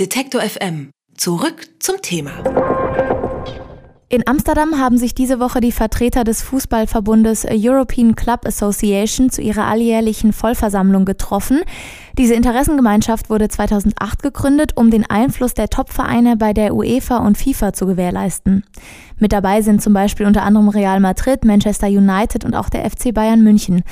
Detektor FM. Zurück zum Thema. In Amsterdam haben sich diese Woche die Vertreter des Fußballverbundes European Club Association zu ihrer alljährlichen Vollversammlung getroffen. Diese Interessengemeinschaft wurde 2008 gegründet, um den Einfluss der Topvereine bei der UEFA und FIFA zu gewährleisten. Mit dabei sind zum Beispiel unter anderem Real Madrid, Manchester United und auch der FC Bayern München.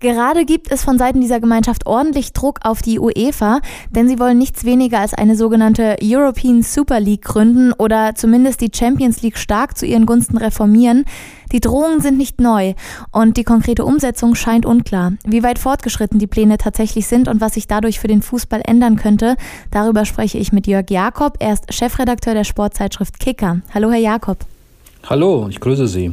Gerade gibt es von Seiten dieser Gemeinschaft ordentlich Druck auf die UEFA, denn sie wollen nichts weniger als eine sogenannte European Super League gründen oder zumindest die Champions League stark zu ihren Gunsten reformieren. Die Drohungen sind nicht neu und die konkrete Umsetzung scheint unklar. Wie weit fortgeschritten die Pläne tatsächlich sind und was sich dadurch für den Fußball ändern könnte, darüber spreche ich mit Jörg Jakob. Er ist Chefredakteur der Sportzeitschrift Kicker. Hallo, Herr Jakob. Hallo, ich grüße Sie.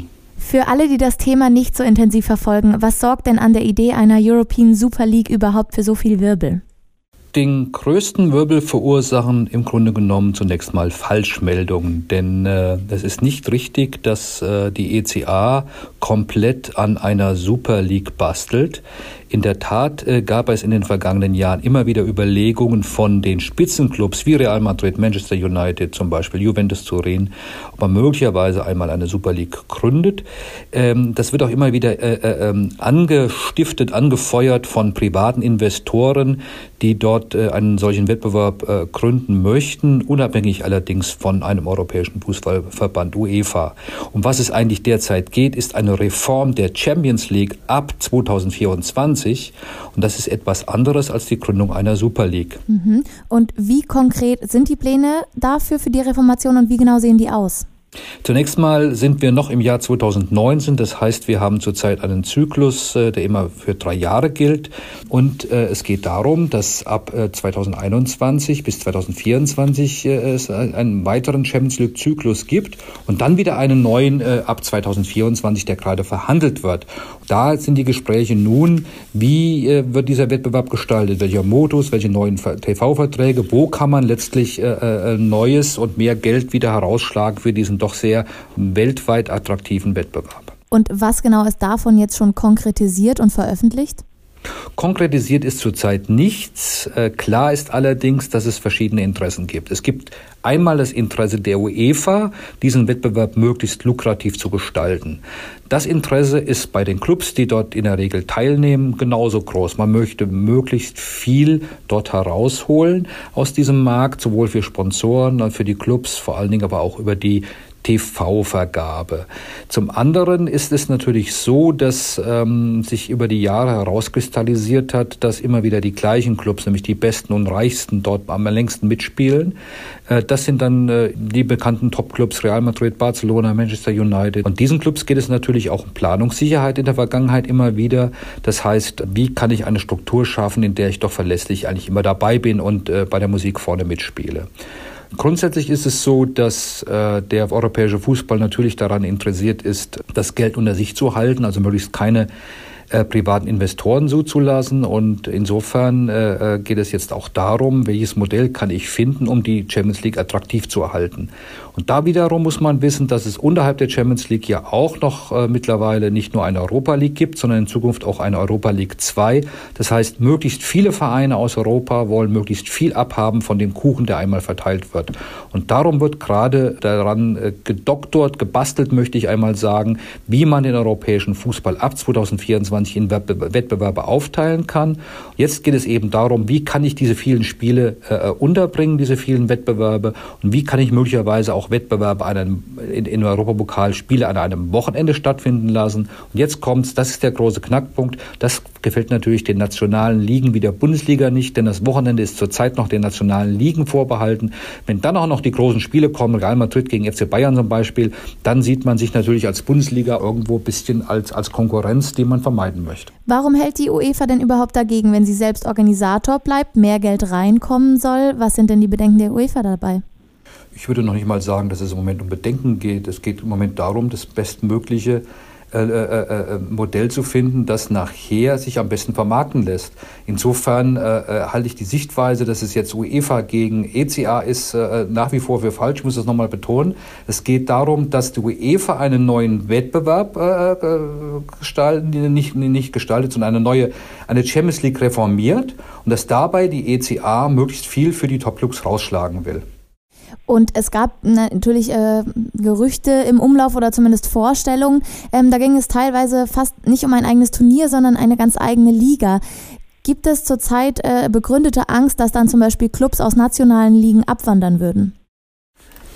Für alle, die das Thema nicht so intensiv verfolgen, was sorgt denn an der Idee einer European Super League überhaupt für so viel Wirbel? Den größten Wirbel verursachen im Grunde genommen zunächst mal Falschmeldungen, denn äh, es ist nicht richtig, dass äh, die ECA komplett an einer Super League bastelt. In der Tat äh, gab es in den vergangenen Jahren immer wieder Überlegungen von den Spitzenclubs wie Real Madrid, Manchester United zum Beispiel, Juventus Turin, ob man möglicherweise einmal eine Super League gründet. Ähm, das wird auch immer wieder äh, äh, ähm, angestiftet, angefeuert von privaten Investoren, die dort einen solchen Wettbewerb gründen möchten, unabhängig allerdings von einem europäischen Fußballverband UEFA. Um was es eigentlich derzeit geht, ist eine Reform der Champions League ab 2024 2020. Und das ist etwas anderes als die Gründung einer Super League. Mhm. Und wie konkret sind die Pläne dafür für die Reformation und wie genau sehen die aus? Zunächst mal sind wir noch im Jahr 2019. Das heißt, wir haben zurzeit einen Zyklus, äh, der immer für drei Jahre gilt. Und äh, es geht darum, dass ab 2021 äh, bis 2024 es einen weiteren Champions League Zyklus gibt und dann wieder einen neuen ab 2024, der gerade verhandelt wird. Da sind die Gespräche nun, wie wird dieser Wettbewerb gestaltet, welcher Modus, welche neuen TV-Verträge, wo kann man letztlich Neues und mehr Geld wieder herausschlagen für diesen doch sehr weltweit attraktiven Wettbewerb. Und was genau ist davon jetzt schon konkretisiert und veröffentlicht? Konkretisiert ist zurzeit nichts. Äh, klar ist allerdings, dass es verschiedene Interessen gibt. Es gibt einmal das Interesse der UEFA, diesen Wettbewerb möglichst lukrativ zu gestalten. Das Interesse ist bei den Clubs, die dort in der Regel teilnehmen, genauso groß. Man möchte möglichst viel dort herausholen aus diesem Markt, sowohl für Sponsoren, und für die Clubs, vor allen Dingen aber auch über die TV-Vergabe. Zum anderen ist es natürlich so, dass ähm, sich über die Jahre herauskristallisiert hat, dass immer wieder die gleichen Clubs, nämlich die besten und reichsten, dort am längsten mitspielen. Äh, das sind dann äh, die bekannten Top-Clubs Real Madrid, Barcelona, Manchester United. Und diesen Clubs geht es natürlich auch um Planungssicherheit in der Vergangenheit immer wieder. Das heißt, wie kann ich eine Struktur schaffen, in der ich doch verlässlich eigentlich immer dabei bin und äh, bei der Musik vorne mitspiele. Grundsätzlich ist es so, dass äh, der europäische Fußball natürlich daran interessiert ist, das Geld unter sich zu halten, also möglichst keine äh, privaten Investoren zuzulassen. Und insofern äh, äh, geht es jetzt auch darum, welches Modell kann ich finden, um die Champions League attraktiv zu erhalten. Und da wiederum muss man wissen, dass es unterhalb der Champions League ja auch noch mittlerweile nicht nur eine Europa League gibt, sondern in Zukunft auch eine Europa League 2. Das heißt, möglichst viele Vereine aus Europa wollen möglichst viel abhaben von dem Kuchen, der einmal verteilt wird. Und darum wird gerade daran gedoktort, gebastelt, möchte ich einmal sagen, wie man den europäischen Fußball ab 2024 in Wettbewerbe aufteilen kann. Jetzt geht es eben darum, wie kann ich diese vielen Spiele äh, unterbringen, diese vielen Wettbewerbe und wie kann ich möglicherweise auch auch Wettbewerbe an einem, in, in Europapokal Spiele an einem Wochenende stattfinden lassen. Und jetzt kommt's, das ist der große Knackpunkt. Das gefällt natürlich den nationalen Ligen wie der Bundesliga nicht, denn das Wochenende ist zurzeit noch den nationalen Ligen vorbehalten. Wenn dann auch noch die großen Spiele kommen, Real Madrid gegen FC Bayern zum Beispiel, dann sieht man sich natürlich als Bundesliga irgendwo ein bisschen als, als Konkurrenz, die man vermeiden möchte. Warum hält die UEFA denn überhaupt dagegen, wenn sie selbst Organisator bleibt, mehr Geld reinkommen soll? Was sind denn die Bedenken der UEFA dabei? ich würde noch nicht mal sagen, dass es im Moment um Bedenken geht. Es geht im Moment darum, das Bestmögliche äh, äh, äh, Modell zu finden, das nachher sich am besten vermarkten lässt. Insofern äh, äh, halte ich die Sichtweise, dass es jetzt UEFA gegen ECA ist, äh, nach wie vor für falsch. Ich muss das nochmal betonen. Es geht darum, dass die UEFA einen neuen Wettbewerb gestalten, nicht, nicht gestaltet, sondern eine neue, eine Champions League reformiert und dass dabei die ECA möglichst viel für die Top-Clubs rausschlagen will. Und es gab natürlich äh, Gerüchte im Umlauf oder zumindest Vorstellungen. Ähm, da ging es teilweise fast nicht um ein eigenes Turnier, sondern eine ganz eigene Liga. Gibt es zurzeit äh, begründete Angst, dass dann zum Beispiel Clubs aus nationalen Ligen abwandern würden?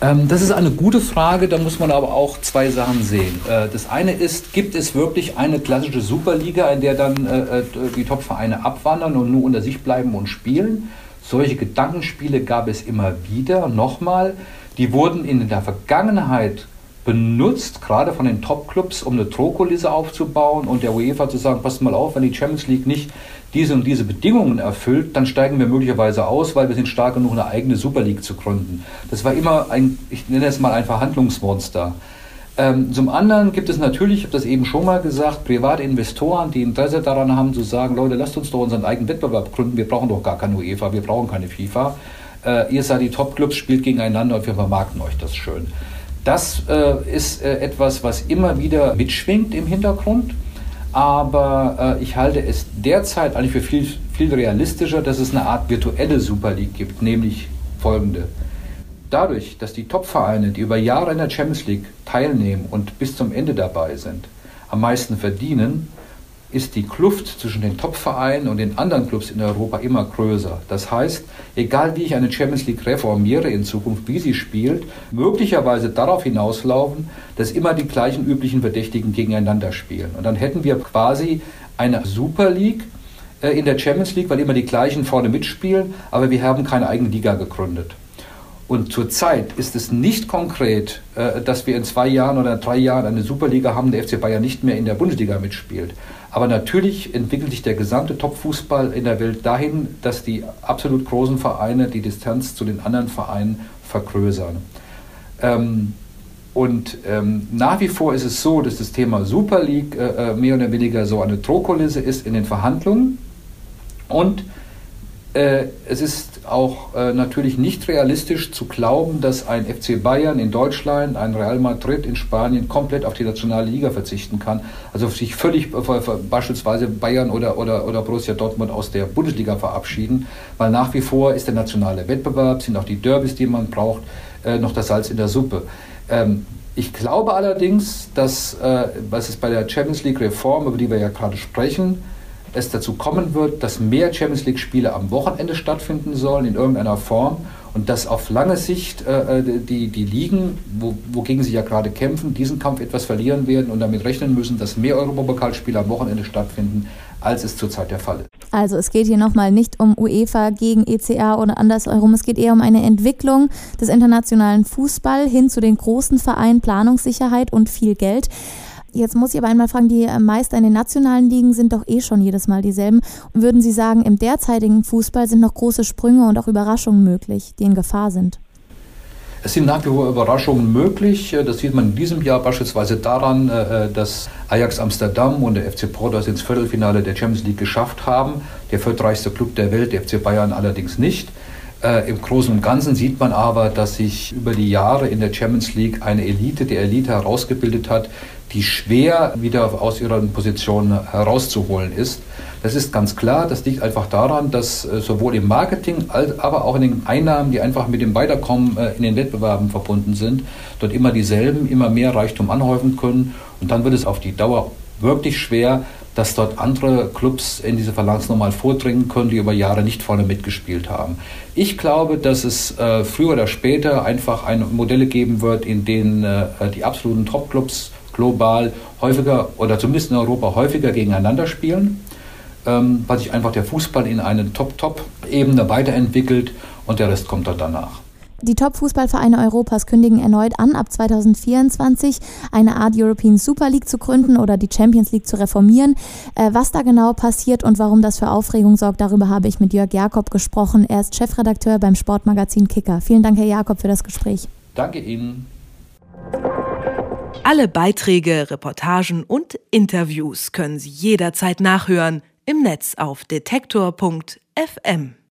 Ähm, das ist eine gute Frage, da muss man aber auch zwei Sachen sehen. Äh, das eine ist, gibt es wirklich eine klassische Superliga, in der dann äh, äh die Top-Vereine abwandern und nur unter sich bleiben und spielen? Solche Gedankenspiele gab es immer wieder. Nochmal, die wurden in der Vergangenheit benutzt, gerade von den Top-Clubs, um eine Drohkulisse aufzubauen und der UEFA zu sagen, passt mal auf, wenn die Champions League nicht diese und diese Bedingungen erfüllt, dann steigen wir möglicherweise aus, weil wir sind stark genug, eine eigene Super League zu gründen. Das war immer ein, ich nenne es mal ein Verhandlungsmonster. Ähm, zum anderen gibt es natürlich, ich habe das eben schon mal gesagt, private Investoren, die Interesse daran haben zu sagen, Leute, lasst uns doch unseren eigenen Wettbewerb gründen, wir brauchen doch gar keine UEFA, wir brauchen keine FIFA. Äh, ihr seid die Top-Clubs, spielt gegeneinander und wir vermarkten euch das schön. Das äh, ist äh, etwas, was immer wieder mitschwingt im Hintergrund, aber äh, ich halte es derzeit eigentlich für viel, viel realistischer, dass es eine Art virtuelle Super League gibt, nämlich folgende. Dadurch, dass die Top-Vereine, die über Jahre in der Champions League teilnehmen und bis zum Ende dabei sind, am meisten verdienen, ist die Kluft zwischen den Top-Vereinen und den anderen Clubs in Europa immer größer. Das heißt, egal wie ich eine Champions League reformiere in Zukunft, wie sie spielt, möglicherweise darauf hinauslaufen, dass immer die gleichen üblichen Verdächtigen gegeneinander spielen. Und dann hätten wir quasi eine Super League äh, in der Champions League, weil immer die gleichen vorne mitspielen, aber wir haben keine eigene Liga gegründet. Und zurzeit ist es nicht konkret, äh, dass wir in zwei Jahren oder drei Jahren eine Superliga haben, der FC Bayern nicht mehr in der Bundesliga mitspielt. Aber natürlich entwickelt sich der gesamte Topfußball in der Welt dahin, dass die absolut großen Vereine die Distanz zu den anderen Vereinen vergrößern. Ähm, und ähm, nach wie vor ist es so, dass das Thema Super League äh, äh mehr oder weniger so eine Drohkulisse ist in den Verhandlungen. Und es ist auch äh, natürlich nicht realistisch zu glauben, dass ein FC Bayern in Deutschland, ein Real Madrid in Spanien komplett auf die nationale Liga verzichten kann. Also sich völlig äh, beispielsweise Bayern oder, oder, oder Borussia Dortmund aus der Bundesliga verabschieden, weil nach wie vor ist der nationale Wettbewerb, sind auch die Derbys, die man braucht, äh, noch das Salz in der Suppe. Ähm, ich glaube allerdings, dass, äh, was es bei der Champions League Reform, über die wir ja gerade sprechen, es dazu kommen wird, dass mehr Champions League-Spiele am Wochenende stattfinden sollen in irgendeiner Form und dass auf lange Sicht äh, äh, die, die Ligen, wo, wogegen sie ja gerade kämpfen, diesen Kampf etwas verlieren werden und damit rechnen müssen, dass mehr Europapokalspiele am Wochenende stattfinden, als es zurzeit der Fall ist. Also es geht hier nochmal nicht um UEFA gegen ECA oder andersherum, es geht eher um eine Entwicklung des internationalen Fußball hin zu den großen Vereinen, Planungssicherheit und viel Geld. Jetzt muss ich aber einmal fragen, die Meister in den nationalen Ligen sind doch eh schon jedes Mal dieselben. Und würden Sie sagen, im derzeitigen Fußball sind noch große Sprünge und auch Überraschungen möglich, die in Gefahr sind? Es sind nach wie vor Überraschungen möglich. Das sieht man in diesem Jahr beispielsweise daran, äh, dass Ajax Amsterdam und der FC Porto ins Viertelfinale der Champions League geschafft haben. Der viertreichste Club der Welt, der FC Bayern allerdings nicht. Äh, Im Großen und Ganzen sieht man aber, dass sich über die Jahre in der Champions League eine Elite der Elite herausgebildet hat, die schwer wieder aus ihrer Position herauszuholen ist. Das ist ganz klar. Das liegt einfach daran, dass äh, sowohl im Marketing, als aber auch in den Einnahmen, die einfach mit dem Weiterkommen äh, in den Wettbewerben verbunden sind, dort immer dieselben, immer mehr Reichtum anhäufen können. Und dann wird es auf die Dauer wirklich schwer, dass dort andere Clubs in diese Phalanx nochmal vordringen können, die über Jahre nicht vorne mitgespielt haben. Ich glaube, dass es äh, früher oder später einfach eine Modelle geben wird, in denen äh, die absoluten Top-Clubs global häufiger oder zumindest in Europa häufiger gegeneinander spielen, ähm, weil sich einfach der Fußball in eine Top-Top-Ebene weiterentwickelt und der Rest kommt dann danach. Die Top-Fußballvereine Europas kündigen erneut an, ab 2024 eine Art European Super League zu gründen oder die Champions League zu reformieren. Äh, was da genau passiert und warum das für Aufregung sorgt, darüber habe ich mit Jörg Jakob gesprochen. Er ist Chefredakteur beim Sportmagazin Kicker. Vielen Dank, Herr Jakob, für das Gespräch. Danke Ihnen. Alle Beiträge, Reportagen und Interviews können Sie jederzeit nachhören im Netz auf detektor.fm.